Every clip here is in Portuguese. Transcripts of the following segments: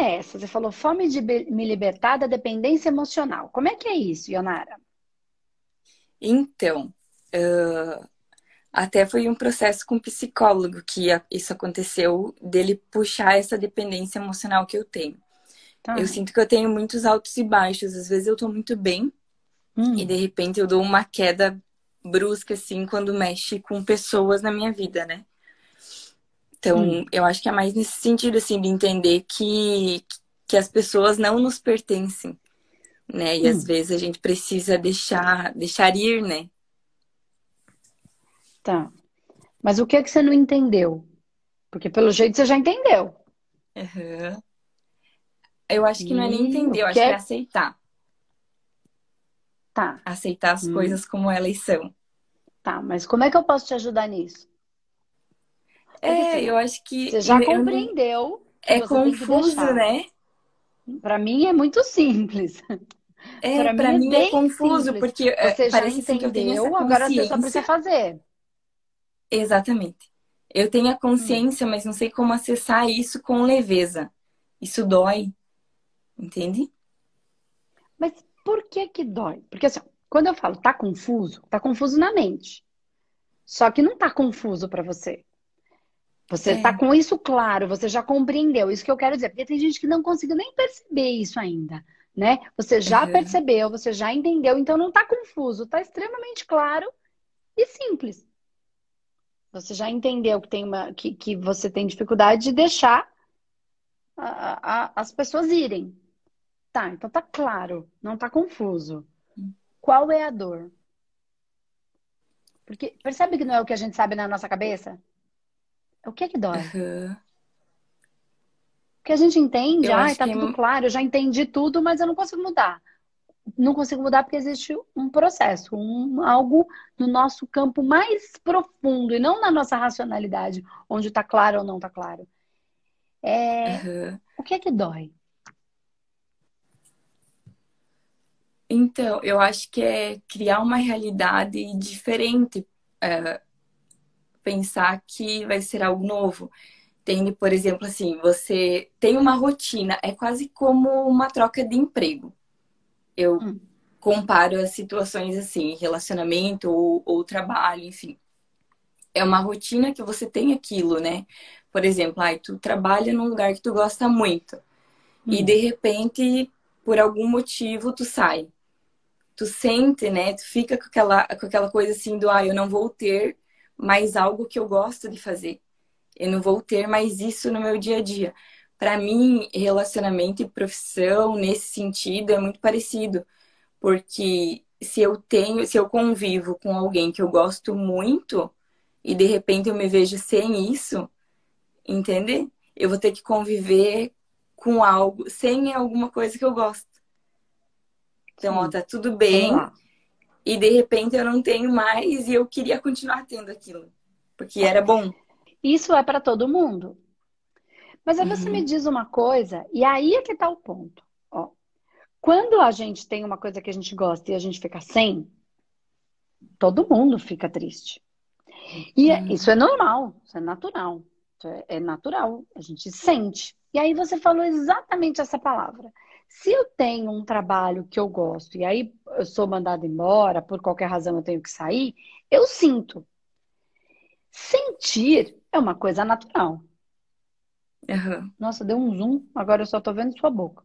é essa? Você falou fome de me libertar da dependência emocional. Como é que é isso, Ionara? Então, uh, até foi um processo com um psicólogo que isso aconteceu, dele puxar essa dependência emocional que eu tenho. Tá. Eu sinto que eu tenho muitos altos e baixos. Às vezes eu tô muito bem hum. e de repente eu dou uma queda brusca, assim, quando mexe com pessoas na minha vida, né? Então, hum. eu acho que é mais nesse sentido, assim, de entender que, que as pessoas não nos pertencem, né? E hum. às vezes a gente precisa deixar, deixar ir, né? Tá. Mas o que é que você não entendeu? Porque pelo jeito você já entendeu. Uhum. Eu acho que não é nem entender, eu acho que é, é aceitar. Tá. Aceitar as hum. coisas como elas são. Tá, mas como é que eu posso te ajudar nisso? É, eu acho que. Você já compreendeu. É confuso, né? Para mim é muito simples. É, para mim, pra é, mim é confuso, simples. porque é, você já entendeu, agora você só precisa fazer. Exatamente. Eu tenho a consciência, hum. mas não sei como acessar isso com leveza. Isso dói. Entende? Mas por que que dói? Porque assim, quando eu falo tá confuso, tá confuso na mente. Só que não tá confuso para você. Você está é. com isso claro, você já compreendeu. Isso que eu quero dizer. Porque tem gente que não conseguiu nem perceber isso ainda, né? Você já uhum. percebeu, você já entendeu, então não está confuso, está extremamente claro e simples. Você já entendeu que, tem uma, que, que você tem dificuldade de deixar a, a, as pessoas irem. Tá, então tá claro, não tá confuso. Hum. Qual é a dor? Porque percebe que não é o que a gente sabe na nossa cabeça? O que é que dói? Uhum. Porque a gente entende, ah, tá tudo é... claro, eu já entendi tudo, mas eu não consigo mudar. Não consigo mudar porque existe um processo, um, algo no nosso campo mais profundo e não na nossa racionalidade, onde está claro ou não está claro. É... Uhum. O que é que dói? Então, eu acho que é criar uma realidade diferente. É, pensar que vai ser algo novo. Tem, por exemplo, assim, você tem uma rotina, é quase como uma troca de emprego. Eu hum. comparo as situações assim, relacionamento ou, ou trabalho, enfim. É uma rotina que você tem aquilo, né? Por exemplo, ai, tu trabalha num lugar que tu gosta muito. Hum. E de repente, por algum motivo, tu sai. Tu sente, né? Tu fica com aquela, com aquela coisa assim do, ah, eu não vou ter mais algo que eu gosto de fazer. Eu não vou ter mais isso no meu dia a dia. Para mim, relacionamento e profissão nesse sentido é muito parecido, porque se eu tenho, se eu convivo com alguém que eu gosto muito e de repente eu me vejo sem isso, entende? Eu vou ter que conviver com algo sem alguma coisa que eu gosto. Então, ó, tá tudo bem e de repente eu não tenho mais e eu queria continuar tendo aquilo, porque era bom. Isso é para todo mundo. Mas aí você uhum. me diz uma coisa, e aí é que tá o ponto. Ó, quando a gente tem uma coisa que a gente gosta e a gente fica sem, todo mundo fica triste. E é, uhum. isso é normal, isso é natural. Isso é, é natural, a gente sente. E aí você falou exatamente essa palavra. Se eu tenho um trabalho que eu gosto e aí eu sou mandada embora, por qualquer razão eu tenho que sair, eu sinto. Sentir é uma coisa natural. Uhum. Nossa, deu um zoom, agora eu só tô vendo sua boca.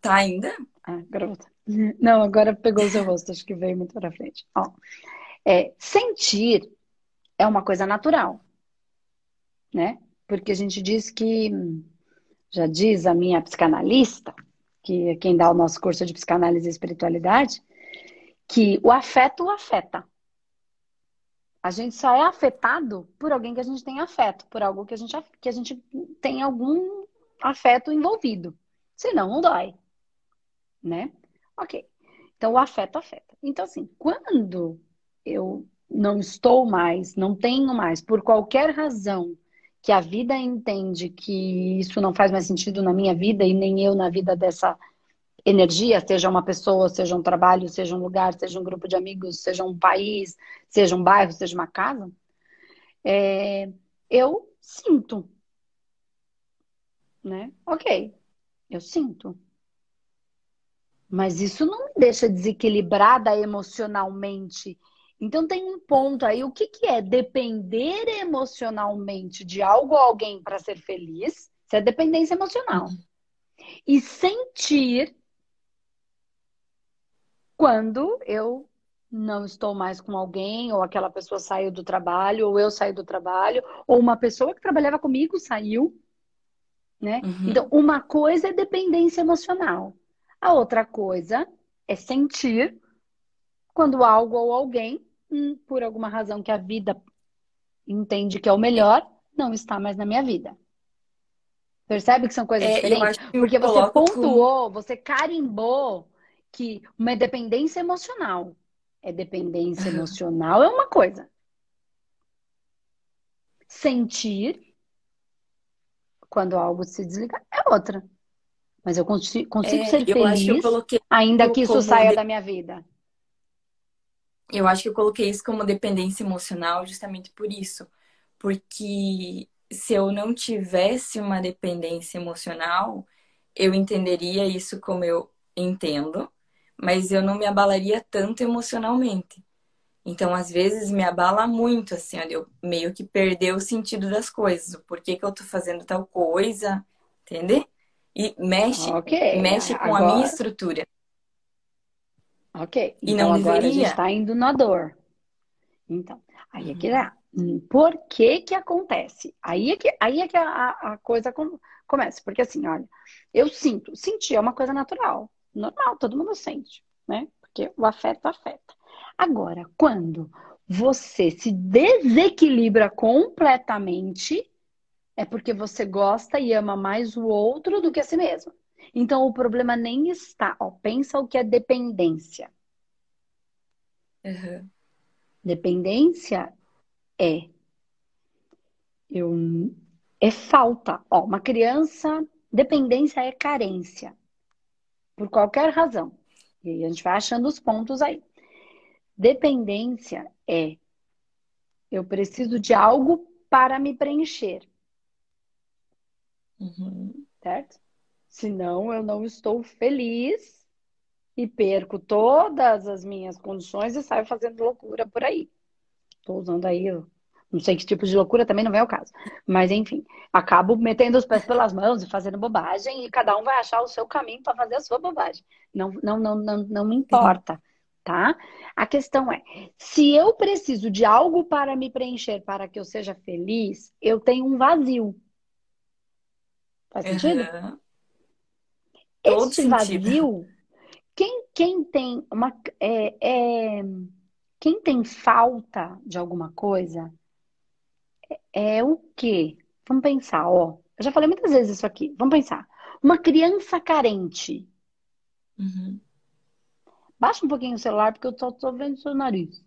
Tá ainda? Ah, agora vou... Não, agora pegou o seu rosto, acho que veio muito pra frente. Ó, é, sentir é uma coisa natural, né? Porque a gente diz que já diz a minha psicanalista, que é quem dá o nosso curso de psicanálise e espiritualidade, que o afeto afeta. A gente só é afetado por alguém que a gente tem afeto, por algo que a gente, que a gente tem algum afeto envolvido. Senão, não dói. Né? Ok. Então, o afeto afeta. Então, assim, quando eu não estou mais, não tenho mais, por qualquer razão, que a vida entende que isso não faz mais sentido na minha vida e nem eu na vida dessa energia, seja uma pessoa, seja um trabalho, seja um lugar, seja um grupo de amigos, seja um país, seja um bairro, seja uma casa, é, eu sinto. né? Ok, eu sinto. Mas isso não me deixa desequilibrada emocionalmente. Então tem um ponto aí, o que, que é depender emocionalmente de algo ou alguém para ser feliz? Isso é dependência emocional. E sentir quando eu não estou mais com alguém, ou aquela pessoa saiu do trabalho, ou eu saí do trabalho, ou uma pessoa que trabalhava comigo saiu, né? Uhum. Então, uma coisa é dependência emocional. A outra coisa é sentir quando algo ou alguém, hum, por alguma razão que a vida entende que é o melhor, não está mais na minha vida. Percebe que são coisas é, diferentes? Porque você pontuou, você carimbou que uma dependência emocional. É dependência emocional é uma coisa. Sentir quando algo se desliga é outra. Mas eu consigo, consigo é, ser feliz, que ainda que isso saia de... da minha vida. Eu acho que eu coloquei isso como dependência emocional justamente por isso. Porque se eu não tivesse uma dependência emocional, eu entenderia isso como eu entendo, mas eu não me abalaria tanto emocionalmente. Então, às vezes, me abala muito, assim, eu meio que perder o sentido das coisas. O porquê que eu tô fazendo tal coisa, entende? E mexe, okay. mexe com agora... a minha estrutura. Ok. E então, não agora deveria. a gente está indo na dor. Então, aí é que dá. Hum, por que que acontece? Aí é que, aí é que a, a coisa começa. Porque assim, olha, eu sinto. Sentir é uma coisa natural normal, todo mundo sente, né? Porque o afeto afeta. Agora, quando você se desequilibra completamente, é porque você gosta e ama mais o outro do que a si mesmo. Então o problema nem está. Ó, pensa o que é dependência. Uhum. Dependência é eu é falta. Ó, uma criança, dependência é carência por qualquer razão. E aí a gente vai achando os pontos aí. Dependência é eu preciso de algo para me preencher. Uhum. Certo? Senão eu não estou feliz e perco todas as minhas condições e saio fazendo loucura por aí. Estou usando aí não sei que tipo de loucura também não é o caso. Mas, enfim, acabo metendo os pés pelas mãos e fazendo bobagem e cada um vai achar o seu caminho para fazer a sua bobagem. Não, não, não, não, não me importa, tá? A questão é, se eu preciso de algo para me preencher para que eu seja feliz, eu tenho um vazio. Faz sentido? Uhum. Este vazio, quem, quem tem uma. É, é, quem tem falta de alguma coisa é o quê? Vamos pensar, ó. Eu já falei muitas vezes isso aqui. Vamos pensar. Uma criança carente. Uhum. Baixa um pouquinho o celular, porque eu só tô vendo seu nariz.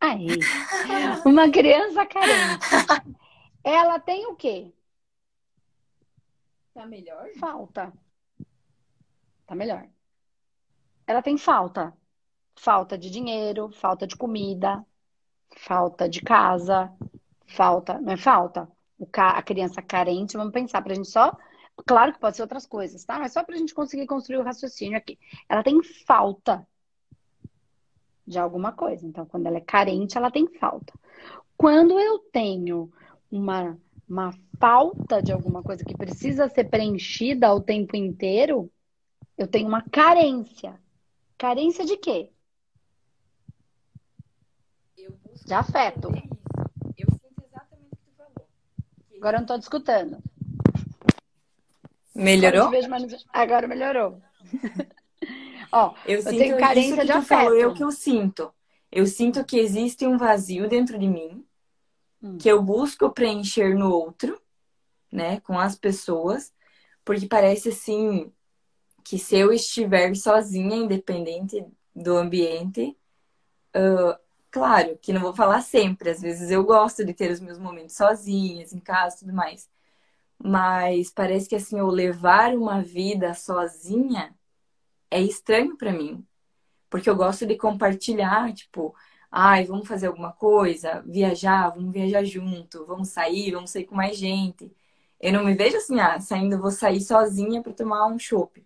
Aí. Uma criança carente. Ela tem o quê? Tá melhor? Falta. Tá melhor. Ela tem falta. Falta de dinheiro, falta de comida, falta de casa, Falta, não é falta? O ca... A criança carente, vamos pensar, para a gente só. Claro que pode ser outras coisas, tá? Mas só para a gente conseguir construir o raciocínio aqui. Ela tem falta de alguma coisa. Então, quando ela é carente, ela tem falta. Quando eu tenho uma, uma falta de alguma coisa que precisa ser preenchida o tempo inteiro, eu tenho uma carência. Carência de quê? De afeto. Agora eu não estou discutindo. Melhorou? Agora melhorou. Ó, eu, eu tenho carência de afeto. Falou, eu que eu sinto. Eu sinto que existe um vazio dentro de mim hum. que eu busco preencher no outro, né, com as pessoas, porque parece assim que se eu estiver sozinha, independente do ambiente, uh, Claro que não vou falar sempre, às vezes eu gosto de ter os meus momentos sozinhas, em casa tudo mais. Mas parece que assim, eu levar uma vida sozinha é estranho para mim. Porque eu gosto de compartilhar, tipo, ai, vamos fazer alguma coisa, viajar, vamos viajar junto, vamos sair, vamos sair com mais gente. Eu não me vejo assim, ah, saindo, vou sair sozinha para tomar um chopp.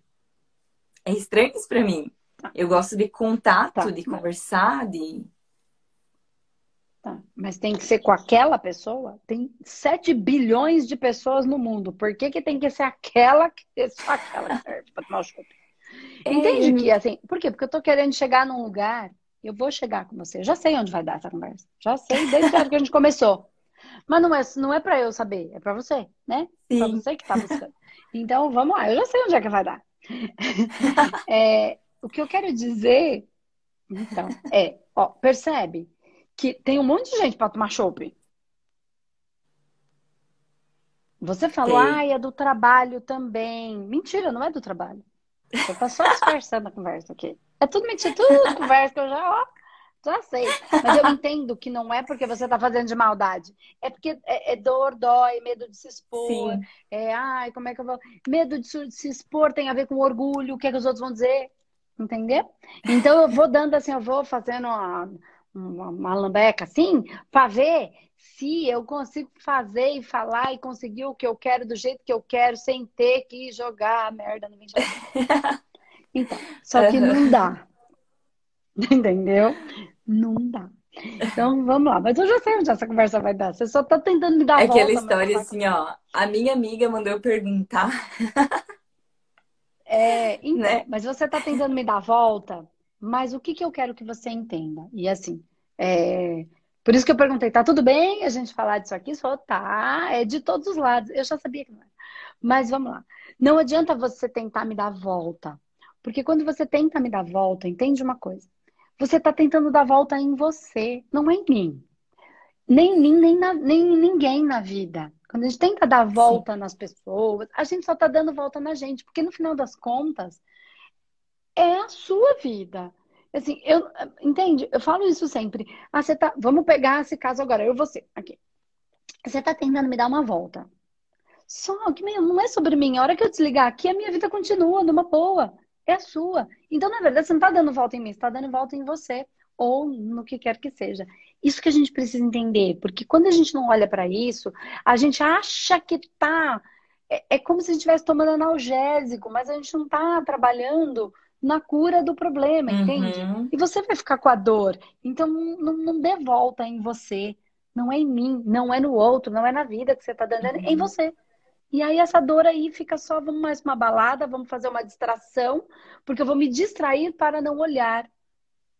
É estranho isso para mim. Tá. Eu gosto de contato, tá. de conversar, de. Tá. Mas tem que ser com aquela pessoa? Tem 7 bilhões de pessoas no mundo. Por que, que tem que ser aquela que só aquela que serve para tomar o chopp? É. Entende que assim, por quê? Porque eu tô querendo chegar num lugar, eu vou chegar com você. Eu já sei onde vai dar essa conversa. Já sei desde a que a gente começou. Mas não é, não é para eu saber, é para você, né? Sim. Pra você que tá buscando. Então, vamos lá. Eu já sei onde é que vai dar. é, o que eu quero dizer, então, é, ó, percebe que tem um monte de gente para tomar chopp. Você falou, ah, é do trabalho também. Mentira, não é do trabalho. Você tá só disfarçando a conversa aqui. É tudo mentira, tudo conversa que eu já, ó, já sei. Mas eu entendo que não é porque você tá fazendo de maldade. É porque é, é dor, dói, medo de se expor. Sim. É, ai, como é que eu vou. Medo de se expor tem a ver com orgulho, o que, é que os outros vão dizer. Entendeu? Então eu vou dando assim, eu vou fazendo uma, uma, uma lambeca assim, para ver se eu consigo fazer e falar e conseguir o que eu quero do jeito que eu quero, sem ter que jogar a merda no ventilador. então, só que não dá. Entendeu? Não dá. Então vamos lá, mas eu já sei onde essa conversa vai dar. Você só tá tentando me dar é volta. Aquela história assim, ó. A minha amiga mandou eu perguntar. É, então, né? mas você tá tentando me dar volta, mas o que, que eu quero que você entenda? E assim, é, por isso que eu perguntei, tá tudo bem a gente falar disso aqui? Só tá, é de todos os lados. Eu já sabia que não era. Mas vamos lá. Não adianta você tentar me dar volta. Porque quando você tenta me dar volta, entende uma coisa? Você está tentando dar volta em você, não é em mim. Nem em mim, nem, na, nem ninguém na vida. Quando a gente tenta dar volta Sim. nas pessoas, a gente só está dando volta na gente. Porque no final das contas, é a sua vida. Assim, eu, entende? Eu falo isso sempre. Ah, você tá, vamos pegar esse caso agora, eu e você, aqui. Você tá tentando me dar uma volta. Só que, meu, não é sobre mim. A hora que eu desligar aqui, a minha vida continua numa boa. É a sua. Então, na verdade, você não tá dando volta em mim, você tá dando volta em você. Ou no que quer que seja. Isso que a gente precisa entender. Porque quando a gente não olha para isso, a gente acha que tá. É, é como se a gente estivesse tomando analgésico, mas a gente não tá trabalhando na cura do problema, uhum. entende? E você vai ficar com a dor. Então, não, não dê volta em você. Não é em mim, não é no outro, não é na vida que você está dando, é em uhum. você. E aí essa dor aí fica só, vamos mais uma balada, vamos fazer uma distração, porque eu vou me distrair para não olhar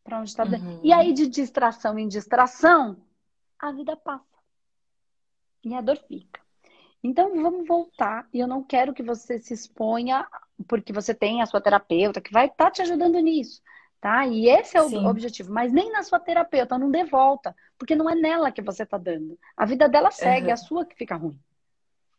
para onde está. Uhum. E aí de distração em distração, a vida passa. E a dor fica. Então vamos voltar. E eu não quero que você se exponha porque você tem a sua terapeuta que vai estar tá te ajudando nisso, tá? E esse é o Sim. objetivo. Mas nem na sua terapeuta, não dê volta, porque não é nela que você está dando. A vida dela segue, uhum. a sua que fica ruim.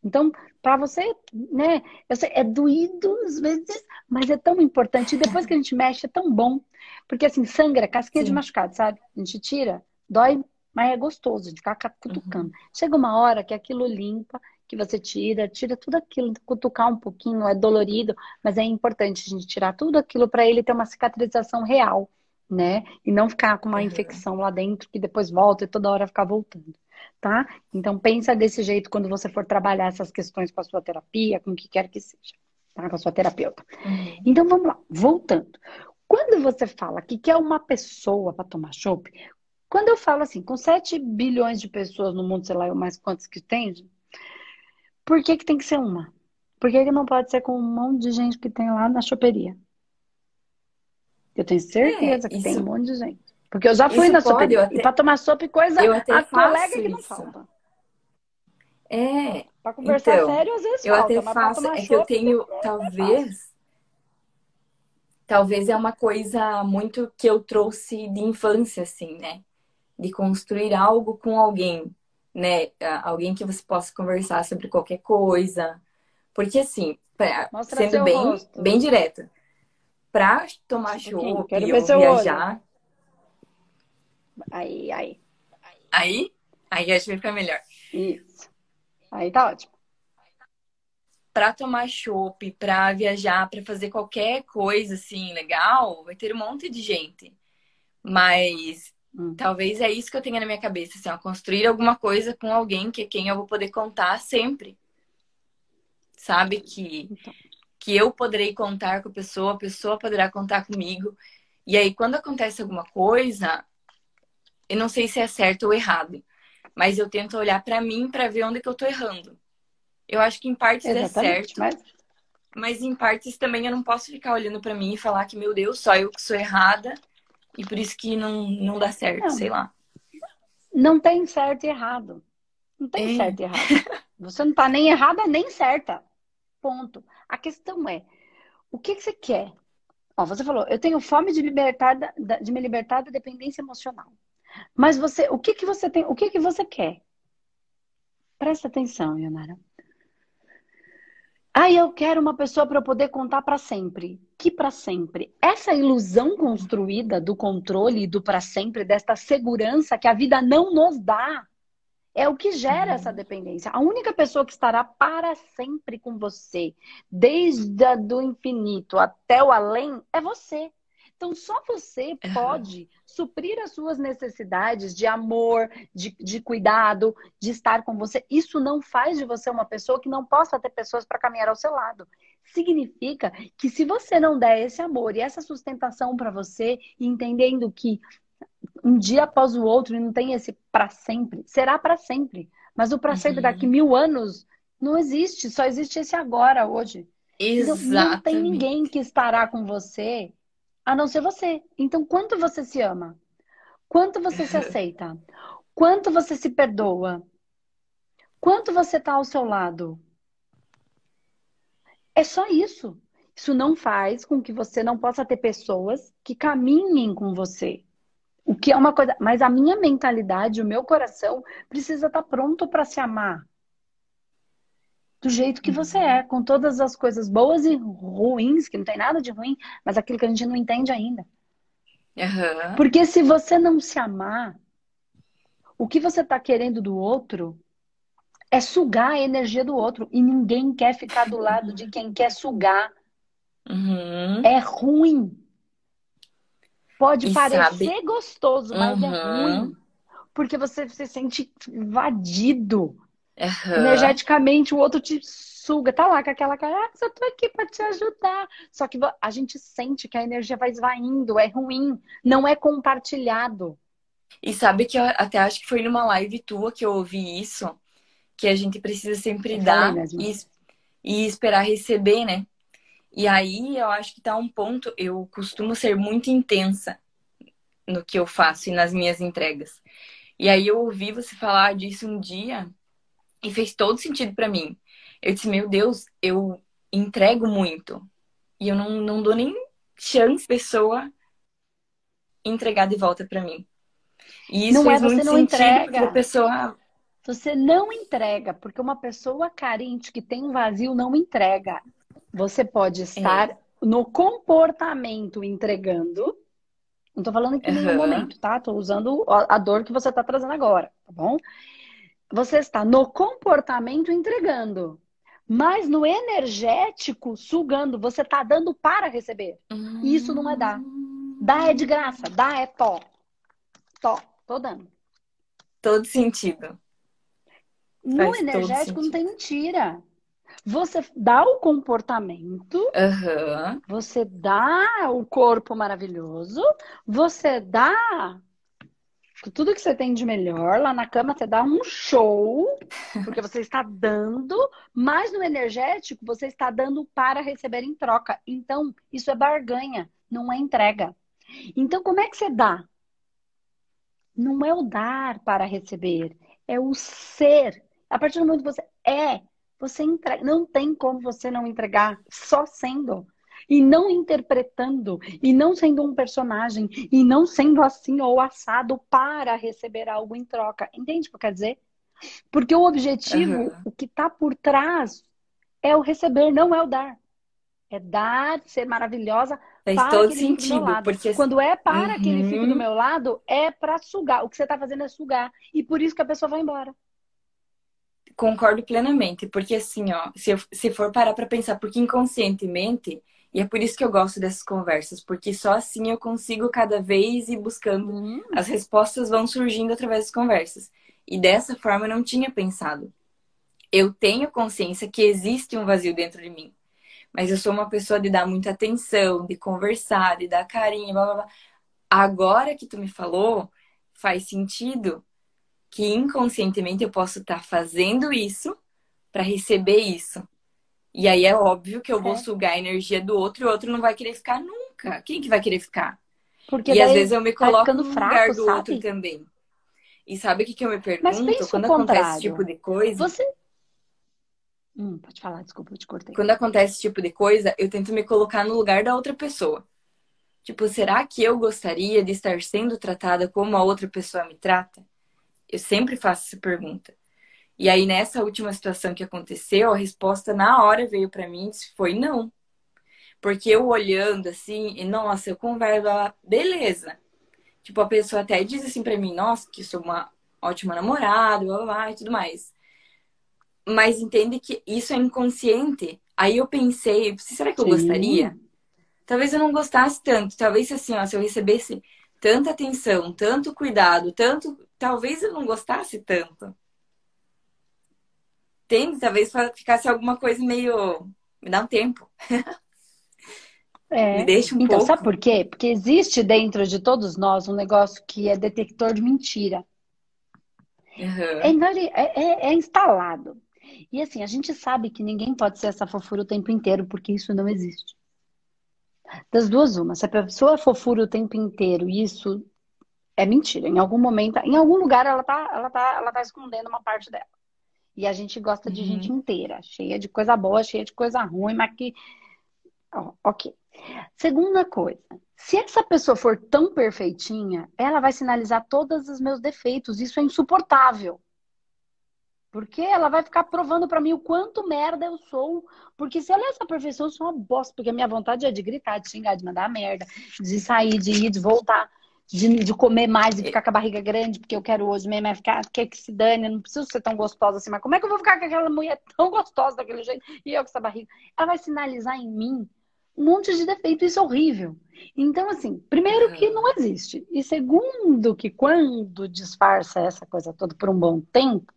Então, para você, né, sei, é doído às vezes, mas é tão importante. E depois que a gente mexe, é tão bom. Porque assim, sangra, casquinha Sim. de machucado, sabe? A gente tira, dói, mas é gostoso de ficar cutucando. Uhum. Chega uma hora que aquilo limpa que você tira, tira tudo aquilo, cutucar um pouquinho, é dolorido, mas é importante a gente tirar tudo aquilo para ele ter uma cicatrização real, né? E não ficar com uma uhum. infecção lá dentro que depois volta e toda hora ficar voltando, tá? Então pensa desse jeito quando você for trabalhar essas questões com a sua terapia, com o que quer que seja, tá? Com a sua terapeuta. Uhum. Então vamos lá, voltando. Quando você fala que quer uma pessoa para tomar chopp, quando eu falo assim, com 7 bilhões de pessoas no mundo, sei lá, mais quantos que tem, por que, que tem que ser uma? Por que, que não pode ser com um monte de gente que tem lá na choperia? Eu tenho certeza é, que isso... tem um monte de gente. Porque eu já fui isso na choperia. Até... E para tomar sopa e coisa, a colega que não falta. É. Para conversar então, sério, às vezes eu falta. Eu até faço. É que eu tenho, talvez. Talvez é uma coisa muito que eu trouxe de infância, assim, né? De construir algo com alguém né? Alguém que você possa conversar sobre qualquer coisa. Porque, assim, pra, sendo bem, rosto. bem direta, pra tomar um e viajar. Aí, aí. Aí? Aí acho que vai ficar melhor. Isso. Aí tá ótimo. Pra tomar chopp, pra viajar, pra fazer qualquer coisa assim legal, vai ter um monte de gente. Mas Hum. Talvez é isso que eu tenha na minha cabeça, assim, ó, construir alguma coisa com alguém que é quem eu vou poder contar sempre. sabe? Que, então. que eu poderei contar com a pessoa, a pessoa poderá contar comigo. E aí, quando acontece alguma coisa, eu não sei se é certo ou errado, mas eu tento olhar para mim para ver onde que eu tô errando. Eu acho que em partes é certo, mas... mas em partes também eu não posso ficar olhando para mim e falar que, meu Deus, só eu que sou errada e por isso que não, não dá certo, não. sei lá. Não tem certo e errado. Não tem é. certo e errado. Você não tá nem errada nem certa. Ponto. A questão é, o que, que você quer? Ó, você falou, eu tenho fome de libertar da, de me libertar da dependência emocional. Mas você, o que que você tem, o que que você quer? Presta atenção, Yonara. Ah, eu quero uma pessoa para eu poder contar para sempre. Que para sempre? Essa ilusão construída do controle e do para sempre, desta segurança que a vida não nos dá, é o que gera essa uhum. dependência. A única pessoa que estará para sempre com você, desde do infinito até o além, é você. Então, só você pode suprir as suas necessidades de amor, de, de cuidado, de estar com você. Isso não faz de você uma pessoa que não possa ter pessoas para caminhar ao seu lado. Significa que se você não der esse amor e essa sustentação para você, entendendo que um dia após o outro e não tem esse para sempre, será para sempre. Mas o para uhum. sempre daqui mil anos não existe, só existe esse agora, hoje. Exatamente. Então, não tem ninguém que estará com você a não ser você. Então, quanto você se ama? Quanto você se aceita? Quanto você se perdoa? Quanto você está ao seu lado? É só isso. Isso não faz com que você não possa ter pessoas que caminhem com você. O que é uma coisa. Mas a minha mentalidade, o meu coração, precisa estar tá pronto para se amar do jeito que você é, com todas as coisas boas e ruins, que não tem nada de ruim, mas aquilo que a gente não entende ainda. Uhum. Porque se você não se amar, o que você está querendo do outro é sugar a energia do outro. E ninguém quer ficar do lado de quem quer sugar. Uhum. É ruim. Pode e parecer sabe... gostoso, mas é uhum. é ruim. Porque você se sente invadido. Uhum. Energeticamente, o outro te suga. Tá lá com aquela cara, ah, eu tô aqui para te ajudar. Só que a gente sente que a energia vai esvaindo, é ruim, não é compartilhado. E sabe que eu até acho que foi numa live tua que eu ouvi isso, que a gente precisa sempre eu dar e, e esperar receber, né? E aí eu acho que tá um ponto, eu costumo ser muito intensa no que eu faço e nas minhas entregas. E aí eu ouvi você falar disso um dia e fez todo sentido para mim. Eu disse, meu Deus, eu entrego muito. E eu não, não dou nem chance pessoa entregar de volta para mim. E isso não é, fez é, muito não entrega. a pessoa você não entrega, porque uma pessoa carente que tem um vazio não entrega. Você pode estar é. no comportamento entregando. Não tô falando aqui em nenhum momento, tá? Tô usando a dor que você tá trazendo agora, tá bom? Você está no comportamento entregando, mas no energético sugando. Você está dando para receber. Hum. Isso não é dar. Dar é de graça, dar é to. To, tô dando. Todo sentido. No Faz energético não tem mentira. Você dá o comportamento, uhum. você dá o corpo maravilhoso, você dá tudo que você tem de melhor lá na cama, você dá um show, porque você está dando, mas no energético você está dando para receber em troca. Então, isso é barganha, não é entrega. Então, como é que você dá? Não é o dar para receber, é o ser. A partir do momento que você é, você entrega. Não tem como você não entregar só sendo e não interpretando, e não sendo um personagem, e não sendo assim ou assado para receber algo em troca. Entende o que eu quero dizer? Porque o objetivo, uhum. o que está por trás, é o receber, não é o dar. É dar, ser maravilhosa. Faz para todo sentido. Porque... Quando é para uhum. que ele fique do meu lado, é para sugar. O que você está fazendo é sugar. E por isso que a pessoa vai embora. Concordo plenamente. Porque assim, ó, se, eu, se for parar para pensar, porque inconscientemente e é por isso que eu gosto dessas conversas, porque só assim eu consigo cada vez ir buscando. Uhum. As respostas vão surgindo através das conversas. E dessa forma eu não tinha pensado. eu tenho consciência que existe um vazio dentro de mim. Mas eu sou uma pessoa de dar muita atenção, de conversar, de dar carinho, blá blá blá. Agora que tu me falou, faz sentido que inconscientemente eu posso estar fazendo isso para receber isso. E aí é óbvio que eu vou sugar a energia do outro e o outro não vai querer ficar nunca. Quem que vai querer ficar? Porque e às vezes eu me tá coloco no fraco, lugar do sabe? outro também. E sabe o que, que eu me pergunto? Quando acontece contrário. esse tipo de coisa, Você. Hum, pode falar, desculpa, eu te cortei. quando acontece esse tipo de coisa, eu tento me colocar no lugar da outra pessoa. Tipo, será que eu gostaria de estar sendo tratada como a outra pessoa me trata? Eu sempre faço essa pergunta. E aí, nessa última situação que aconteceu, a resposta na hora veio pra mim e foi não. Porque eu olhando assim, e nossa, eu converso, beleza. Tipo, a pessoa até diz assim pra mim, nossa, que sou uma ótima namorada, blá, blá, blá, e tudo mais. Mas entende que isso é inconsciente. Aí eu pensei, será que eu Sim. gostaria? Talvez eu não gostasse tanto. Talvez assim, ó, se eu recebesse tanta atenção, tanto cuidado, tanto. Talvez eu não gostasse tanto. Entende? Talvez ficasse alguma coisa meio. Me dá um tempo. É. Me deixa um Então, pouco. sabe por quê? Porque existe dentro de todos nós um negócio que é detector de mentira. Aham. É, é- é- instalado. E assim, a gente sabe que ninguém pode ser essa fofura o tempo inteiro, porque isso não existe. Das duas, uma. Se a pessoa é fofura o tempo inteiro e isso é mentira, em algum momento, em algum lugar ela tá, ela tá, ela tá escondendo uma parte dela. E a gente gosta de Uhum. gente inteira, cheia de coisa boa, cheia de coisa ruim, mas que. Ó, ok. Segunda coisa, se essa pessoa for tão perfeitinha, ela vai sinalizar todos os meus defeitos. Isso é insuportável. Porque ela vai ficar provando pra mim o quanto merda eu sou. Porque se ela é essa perfeição, eu sou uma bosta. Porque a minha vontade é de gritar, de xingar, de mandar merda, de sair, de ir, de voltar, de, de comer mais e ficar com a barriga grande, porque eu quero hoje mesmo é ficar, quer que se dane, eu não preciso ser tão gostosa assim. Mas como é que eu vou ficar com aquela mulher tão gostosa daquele jeito e eu com essa barriga? Ela vai sinalizar em mim um monte de defeito, isso é horrível. Então, assim, primeiro que não existe. E segundo que quando disfarça essa coisa toda por um bom tempo,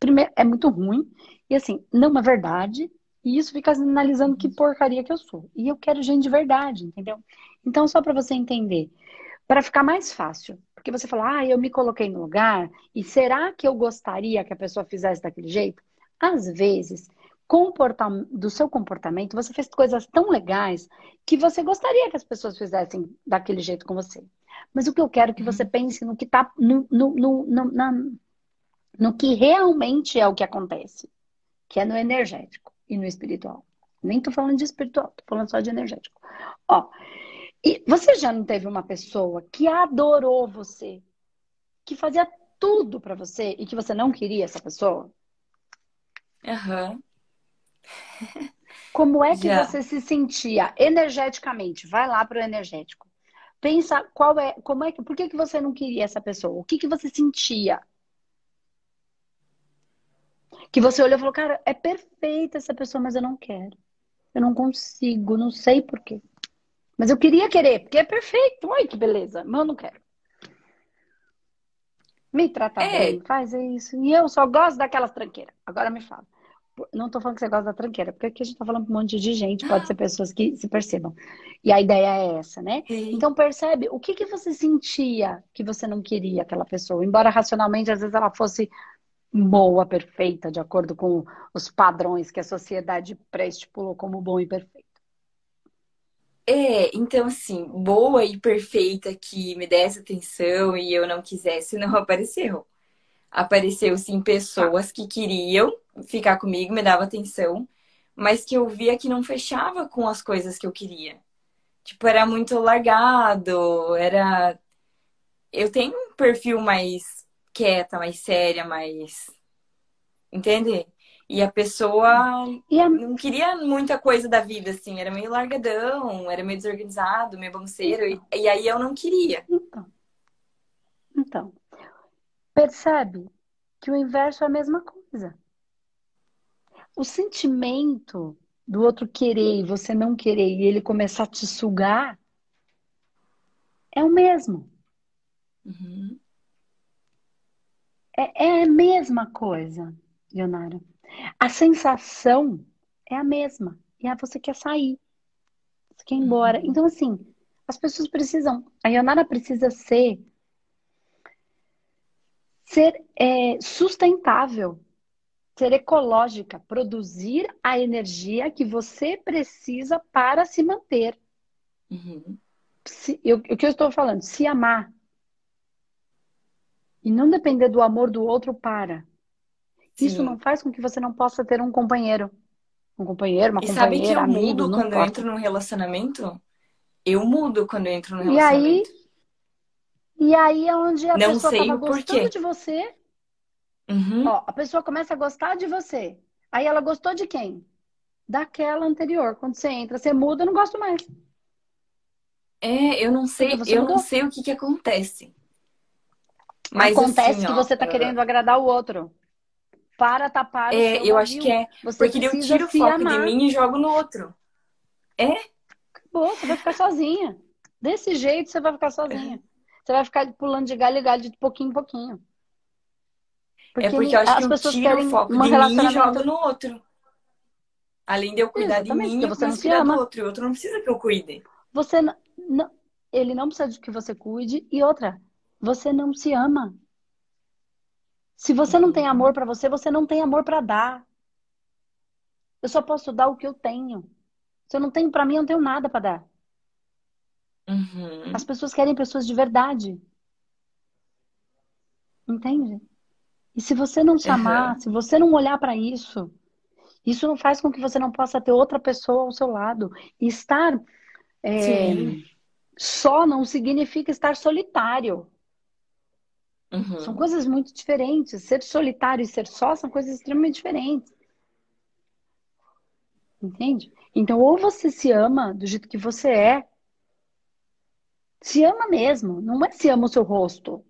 primeiro, é muito ruim. E assim, não é verdade. E isso fica sinalizando que porcaria que eu sou. E eu quero gente de verdade, entendeu? Então, só para você entender, para ficar mais fácil, porque você fala, ah, eu me coloquei no lugar, e será que eu gostaria que a pessoa fizesse daquele jeito? Às vezes, do seu comportamento, você fez coisas tão legais que você gostaria que as pessoas fizessem daquele jeito com você. Mas o que eu quero é que você pense no que tá no, no, no, no, na- no que realmente é o que acontece, que é no energético e no espiritual. Nem tô falando de espiritual, tô falando só de energético. Ó, e você já não teve uma pessoa que adorou você, que fazia tudo pra você e que você não queria essa pessoa? Aham. Como é que Já. você se sentia energeticamente? Vai lá pro energético. Pensa qual é, como é que, por que que você não queria essa pessoa? O que que você sentia? Que você olhou e falou, cara, é perfeita essa pessoa, mas eu não quero. Eu não consigo, não sei por quê. Mas eu queria querer, porque é perfeito. Ai, que beleza. Mas eu não quero. Me trata É. bem, faz isso. E eu só gosto daquelas tranqueiras. Agora me fala. Não tô falando que você gosta da tranqueira, porque aqui a gente tá falando com um monte de gente, pode ser pessoas que se percebam. E a ideia é essa, né? Sim. Então percebe o que que você sentia que você não queria aquela pessoa, embora racionalmente às vezes ela fosse boa, perfeita, de acordo com os padrões que a sociedade pré-estipulou como bom e perfeito. É, então assim, boa e perfeita que me desse atenção e eu não quisesse, não apareceu. Apareceu sim pessoas que queriam ficar comigo, me dava atenção, mas que eu via que não fechava com as coisas que eu queria. Tipo, era muito largado, era. Eu tenho um perfil mais quieta, mais séria, mais. Entende? E a pessoa E a não queria muita coisa da vida, assim, era meio largadão, era meio desorganizado, meio bagunceiro, e, e aí eu não queria. Então, então, percebe que o inverso é a mesma coisa. O sentimento do outro querer e você não querer e ele começar a te sugar é o mesmo. Uhum. É, é a mesma coisa, Leonara. A sensação é a mesma. E aí você quer sair. Você quer ir embora. Uhum. Então, assim, as pessoas precisam. A Yonara precisa ser. Ser é, sustentável, ser ecológica, produzir a energia que você precisa para se manter. Uhum. Se, eu, o que eu estou falando? Se amar. E não depender do amor do outro para. Isso Sim. não faz com que você não possa ter um companheiro. Um companheiro, uma E sabe que companheira, eu amigo, mudo não quando eu entro num relacionamento? Eu mudo quando eu entro num E aí, relacionamento. e aí é onde a Não pessoa estava gostando de você. Uhum. Ó, a pessoa começa a gostar de você. Aí ela gostou de quem? Daquela anterior. Quando você entra, você muda, eu não gosto mais. É, eu não sei, eu não mudou. sei o que que acontece. Mas Acontece assim, que ó, você tá ah, querendo agradar o outro. Para tapar o é, seu eu acho que é Você porque eu tiro o foco de amar. mim e jogo no outro. É? Acabou, você vai ficar sozinha. Desse jeito você vai ficar sozinha. Você vai ficar pulando de galho em galho de pouquinho em pouquinho. É porque eu acho as que eu pessoas tiro o foco de mim e jogo no outro. Além de eu cuidar de Exatamente, mim, porque eu você não cuidar do ama. outro. E o outro não precisa que eu cuide. Você n- não, ele não precisa de que você cuide. E outra, você não se ama. Se você não tem Uhum. amor pra você, você não tem amor pra dar. Eu só posso dar o que eu tenho. Se eu não tenho pra mim, eu não tenho nada pra dar. Uhum. As pessoas querem pessoas de verdade. Entende? E se você não se amar, Aham. se você não olhar pra isso, isso não faz com que você não possa ter outra pessoa ao seu lado. E estar é, só não significa estar solitário. São Uhum. coisas muito diferentes. Ser solitário e ser só são coisas extremamente diferentes. Entende? Então, ou você se ama do jeito que você é, se ama mesmo. Não é se ama o seu rosto,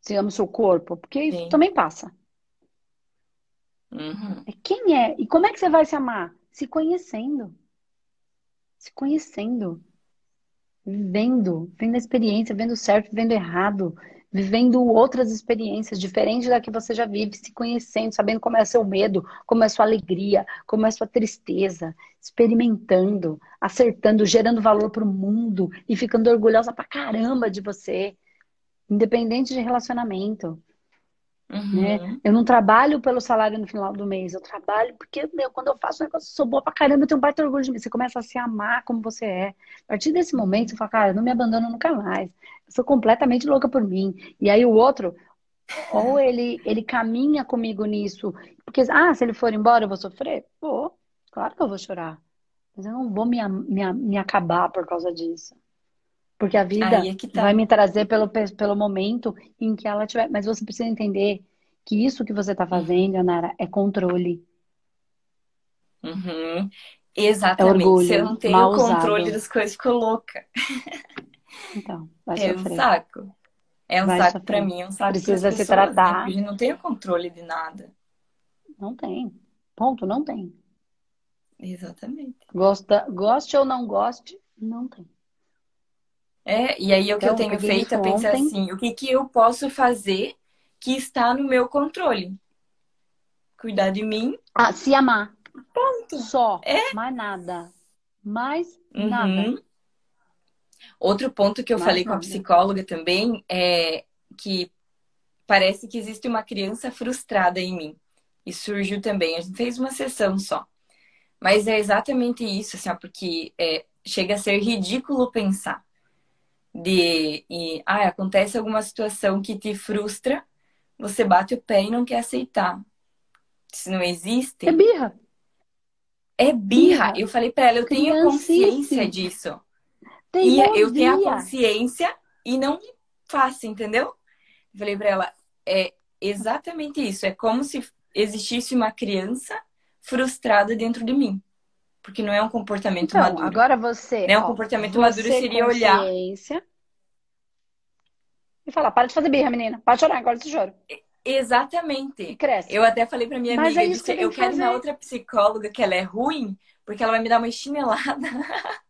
se ama o seu corpo, porque isso Sim. também passa. Uhum. É quem é e como é que você vai se amar? Se conhecendo. Se conhecendo. Vivendo, vendo a experiência, vendo certo, vendo errado, vivendo outras experiências diferentes da que você já vive, se conhecendo, sabendo como é seu medo, como é sua alegria, como é sua tristeza, experimentando, acertando, gerando valor para o mundo e ficando orgulhosa pra caramba de você, independente de relacionamento. Né? Uhum. Eu não trabalho pelo salário no final do mês, eu trabalho porque, meu, quando eu faço um negócio, eu sou boa pra caramba, eu tenho um baita orgulho de mim. Você começa a se amar como você é. A partir desse momento, você fala, cara, eu não me abandono nunca mais. Eu sou completamente louca por mim. E aí o outro, ou ele, ele caminha comigo nisso, porque, ah, se ele for embora, eu vou sofrer? Vou, claro que eu vou chorar. Mas eu não vou me, me, me acabar por causa disso. Porque a vida é tá. vai me trazer pelo, pelo momento em que ela tiver. Mas você precisa entender que isso que você tá fazendo, Nara, é controle. Uhum. É Exatamente. orgulho, Se eu não tenho o controle usado. das coisas, fico louca. Então, vai É um sofrer. saco. É um Vai saco pra sofrer. mim, é um saco Precisa se né? tratar. A gente não tem o controle de nada. Não tem. Ponto, não tem. Exatamente. Gosta, goste ou não goste, não tem. É, e aí o que eu Então, tenho feito é pensar ontem. assim, o que que eu posso fazer que está no meu controle? Cuidar de mim, Ah, se amar. ponto. Só. É. Mais nada. Mais nada. Uhum. Outro ponto que eu Mais falei com a nada. psicóloga também é que parece que existe uma criança frustrada em mim. E surgiu também. A gente fez uma sessão só. Mas é exatamente isso, assim, ó, porque é, chega a ser ridículo pensar de e, ah, acontece alguma situação que te frustra, você bate o pé e não quer aceitar. Se não existe, É birra. é birra. birra. Eu falei pra ela, eu tenho Criancice. consciência disso. E eu tenho a consciência e não faço, entendeu? Eu falei pra ela, é exatamente isso. É como se existisse uma criança frustrada dentro de mim. Porque não é um comportamento Então, maduro. agora você, Né? Um ó, comportamento maduro seria olhar. e falar, para de fazer birra, menina. Para de chorar, agora esse choro. E Exatamente. cresce. Eu até falei pra minha Mas amiga, é eu isso que eu que quero uma fazer. outra psicóloga que ela é ruim, porque ela vai me dar uma chinelada.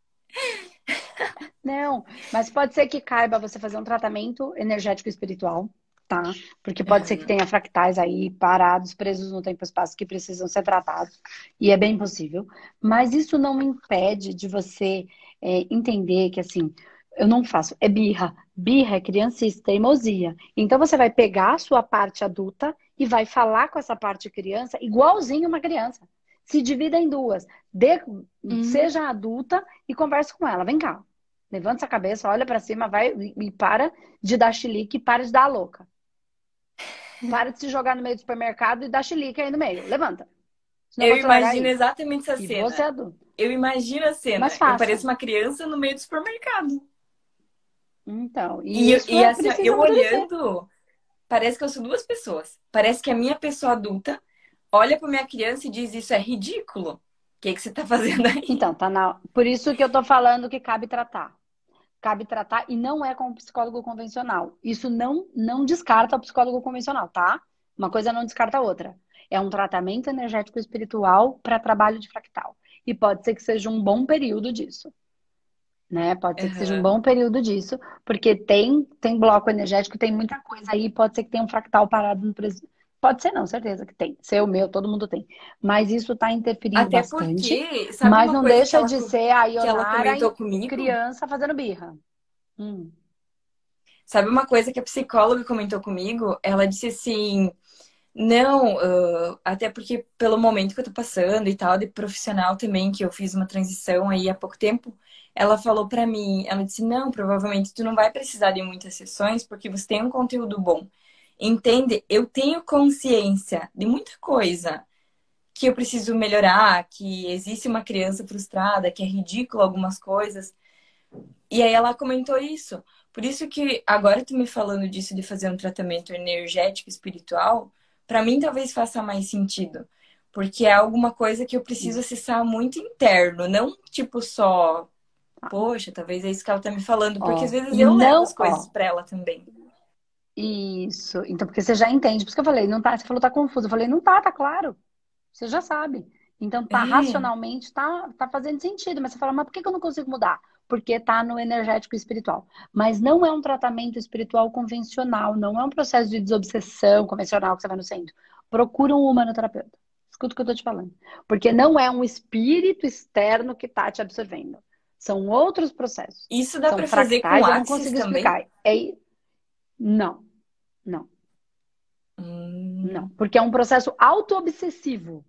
Não, mas pode ser que caiba você fazer um tratamento energético e espiritual, tá? Porque pode uhum. ser que tenha fractais aí parados, presos no tempo e espaço que precisam ser tratados, e é bem possível. Mas isso não impede de você é, entender que, assim, eu não faço, é birra. Birra é criancice, teimosia. Então você vai pegar a sua parte adulta e vai falar com essa parte criança igualzinho uma criança. Se divida em duas. Dê, uhum. Seja adulta e converse com ela. Vem cá. Levanta essa cabeça, olha para cima, vai e para de dar chilique para de dar louca. Para de se jogar no meio do supermercado e dar chilique aí no meio. Levanta. Eu imagino exatamente essa e cena. Você é adulto. Eu imagino a cena. Eu pareço uma criança no meio do supermercado. Então, e, e, e assim, eu olhando, parece que eu sou duas pessoas. Parece que a minha pessoa adulta olha para minha criança e diz: Isso é ridículo. O que, que você está fazendo aí? Então, tá na... por isso que eu tô falando que cabe tratar. Cabe tratar e não é com o psicólogo convencional. Isso não, não descarta o psicólogo convencional, tá? Uma coisa não descarta a outra. É um tratamento energético espiritual para trabalho de fractal. E pode ser que seja um bom período disso né? Pode ser uhum. que seja um bom período disso, porque tem, tem bloco energético, tem muita coisa aí, pode ser que tenha um fractal parado no. Pode ser não, certeza que tem. Seu, meu, todo mundo tem. Mas isso está interferindo Até bastante. Porque, mas não deixa ela, de ser a Ionara criança fazendo birra. Hum. Sabe uma coisa que a psicóloga comentou comigo? Ela disse assim, não, uh, até porque pelo momento que eu tô passando e tal, de profissional também, que eu fiz uma transição aí há pouco tempo, ela falou para mim, ela disse: "Não, provavelmente tu não vai precisar de muitas sessões porque você tem um conteúdo bom. Entende? Eu tenho consciência de muita coisa que eu preciso melhorar, que existe uma criança frustrada, que é ridículo algumas coisas. E aí ela comentou isso. Por isso que agora tu me falando disso de fazer um tratamento energético espiritual, para mim talvez faça mais sentido. Porque é alguma coisa que eu preciso acessar muito interno, não tipo só Poxa, talvez é isso que ela tá me falando, porque ó, às vezes eu não, levo as coisas para ela também. Isso. Então, porque você já entende. Por isso que eu falei, não tá, você falou tá confuso. Eu falei, não tá, tá claro. Você já sabe. Então, tá é. racionalmente, tá, tá fazendo sentido. Mas você fala, mas por que eu não consigo mudar? Porque tá no energético espiritual. Mas não é um tratamento espiritual convencional, não é um processo de desobsessão convencional que você vai no centro. Procura um humanoterapeuta. Escuta o que eu tô te falando. Porque não é um espírito externo que tá te absorvendo. São outros processos. Isso dá para fazer com eu não consigo também? explicar. É... Não, não. Hum. Não, porque é um processo auto-obsessivo.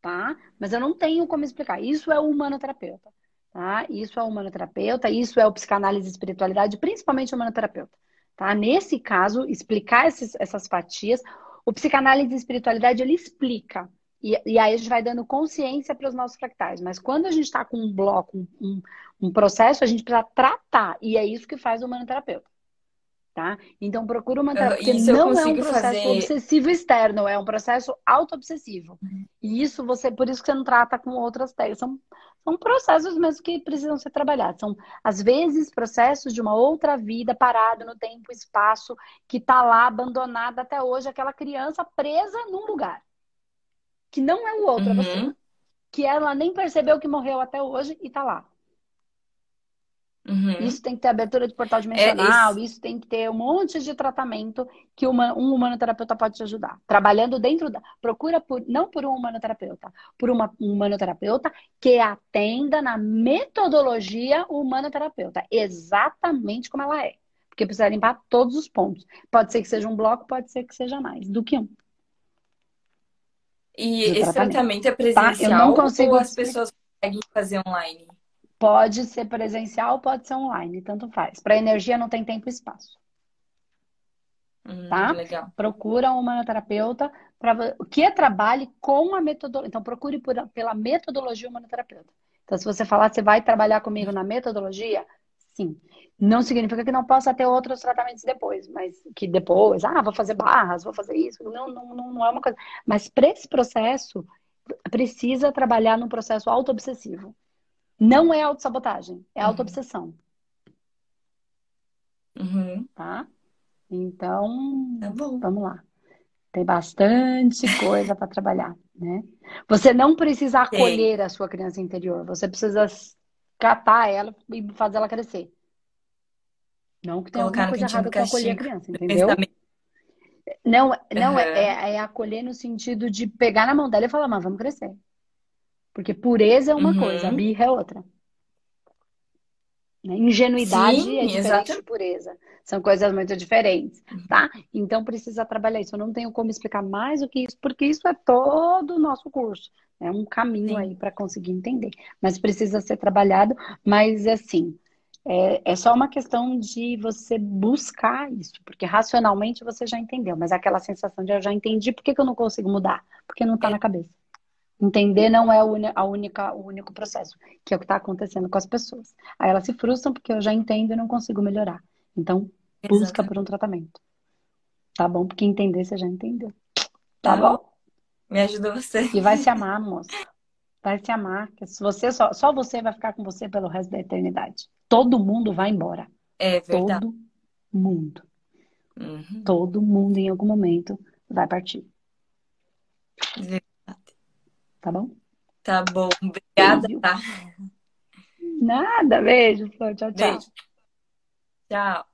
Tá? Mas eu não tenho como explicar. Isso é o humanoterapeuta. Tá? Isso é o humanoterapeuta, isso é o psicanálise e espiritualidade, principalmente o humanoterapeuta. Tá? Nesse caso, explicar esses, essas fatias, o psicanálise e espiritualidade ele explica e, e, aí a gente vai dando consciência para os nossos fractais. Mas quando a gente está com um bloco, um, um, processo, a gente precisa tratar. E é isso que faz o humanoterapeuta. Tá? Então procura uma terapia, porque não é um processo fazer... obsessivo externo, é um processo auto-obsessivo. Uhum. E isso você, por isso que você não trata com outras técnicas. São, são processos mesmo que precisam ser trabalhados. São, às vezes, processos de uma outra vida parado no tempo espaço, que está lá abandonada até hoje, aquela criança presa num lugar que não é o outro, uhum. é você. Uhum. Que ela nem percebeu que morreu até hoje e tá lá. Uhum. Isso tem que ter abertura de portal dimensional, é, isso... isso... tem que ter um monte de tratamento que uma, um humanoterapeuta pode te ajudar. Trabalhando dentro da. Procura por, não por um humanoterapeuta, por uma, um humanoterapeuta que atenda na metodologia humanoterapeuta, exatamente como ela é. Porque precisa limpar todos os pontos. Pode ser que seja um bloco, pode ser que seja mais do que um. E esse tratamento é presencial tá? Eu não consigo... ou as pessoas conseguem fazer online? Pode ser presencial, pode ser online, tanto faz. Para energia não tem tempo e espaço. Hum, tá? Legal. Procura um humanoterapeuta para que trabalhe com a metodologia. Então, procure por, pela metodologia humanoterapeuta. Então, se você falar, você vai trabalhar comigo na metodologia, sim. Não significa que não possa ter outros tratamentos depois, mas que depois, ah, vou fazer barras, vou fazer isso. Não, não, não é uma coisa. Mas para esse processo, precisa trabalhar num processo auto-obsessivo. Não é autossabotagem, é uhum. auto-obsessão. Uhum. Tá? Então, tá vamos lá. Tem bastante coisa para trabalhar, né? Você não precisa acolher Sim. a sua criança interior, você precisa catar ela e fazer ela crescer. Não que tenha alguma coisa errada com acolher a criança, entendeu? Não, não uhum. é, é, acolher no sentido de pegar na mão dela e falar, mas vamos crescer. Porque pureza é uma uhum. coisa, a birra é outra. Né? Ingenuidade Sim, é diferente exatamente. de pureza. São coisas muito diferentes, uhum. tá? Então precisa trabalhar isso. Eu não tenho como explicar mais do que isso, porque isso é todo o nosso curso. É um caminho Sim. aí para conseguir entender. Mas precisa ser trabalhado, mas assim, é, é só uma questão de você buscar isso, porque racionalmente você já entendeu, mas aquela sensação de eu já entendi, por que, que eu não consigo mudar? Porque não está é. na cabeça. Entender não é a única, o único processo, que é o que está acontecendo com as pessoas. Aí elas se frustram porque eu já entendo e não consigo melhorar. Então, busca Exatamente. por um tratamento. Tá bom? Porque entender você já entendeu. Tá, tá bom? Me ajuda você. E vai se amar, moça. Vai se amar. Você só, só você vai ficar com você pelo resto da eternidade. Todo mundo vai embora. É verdade. Todo mundo. Uhum. Todo mundo em algum momento vai partir. Verdade. Tá bom? Tá bom. Obrigada, tá? Nada. Beijo, Flor. Tchau, tchau. Beijo. Tchau.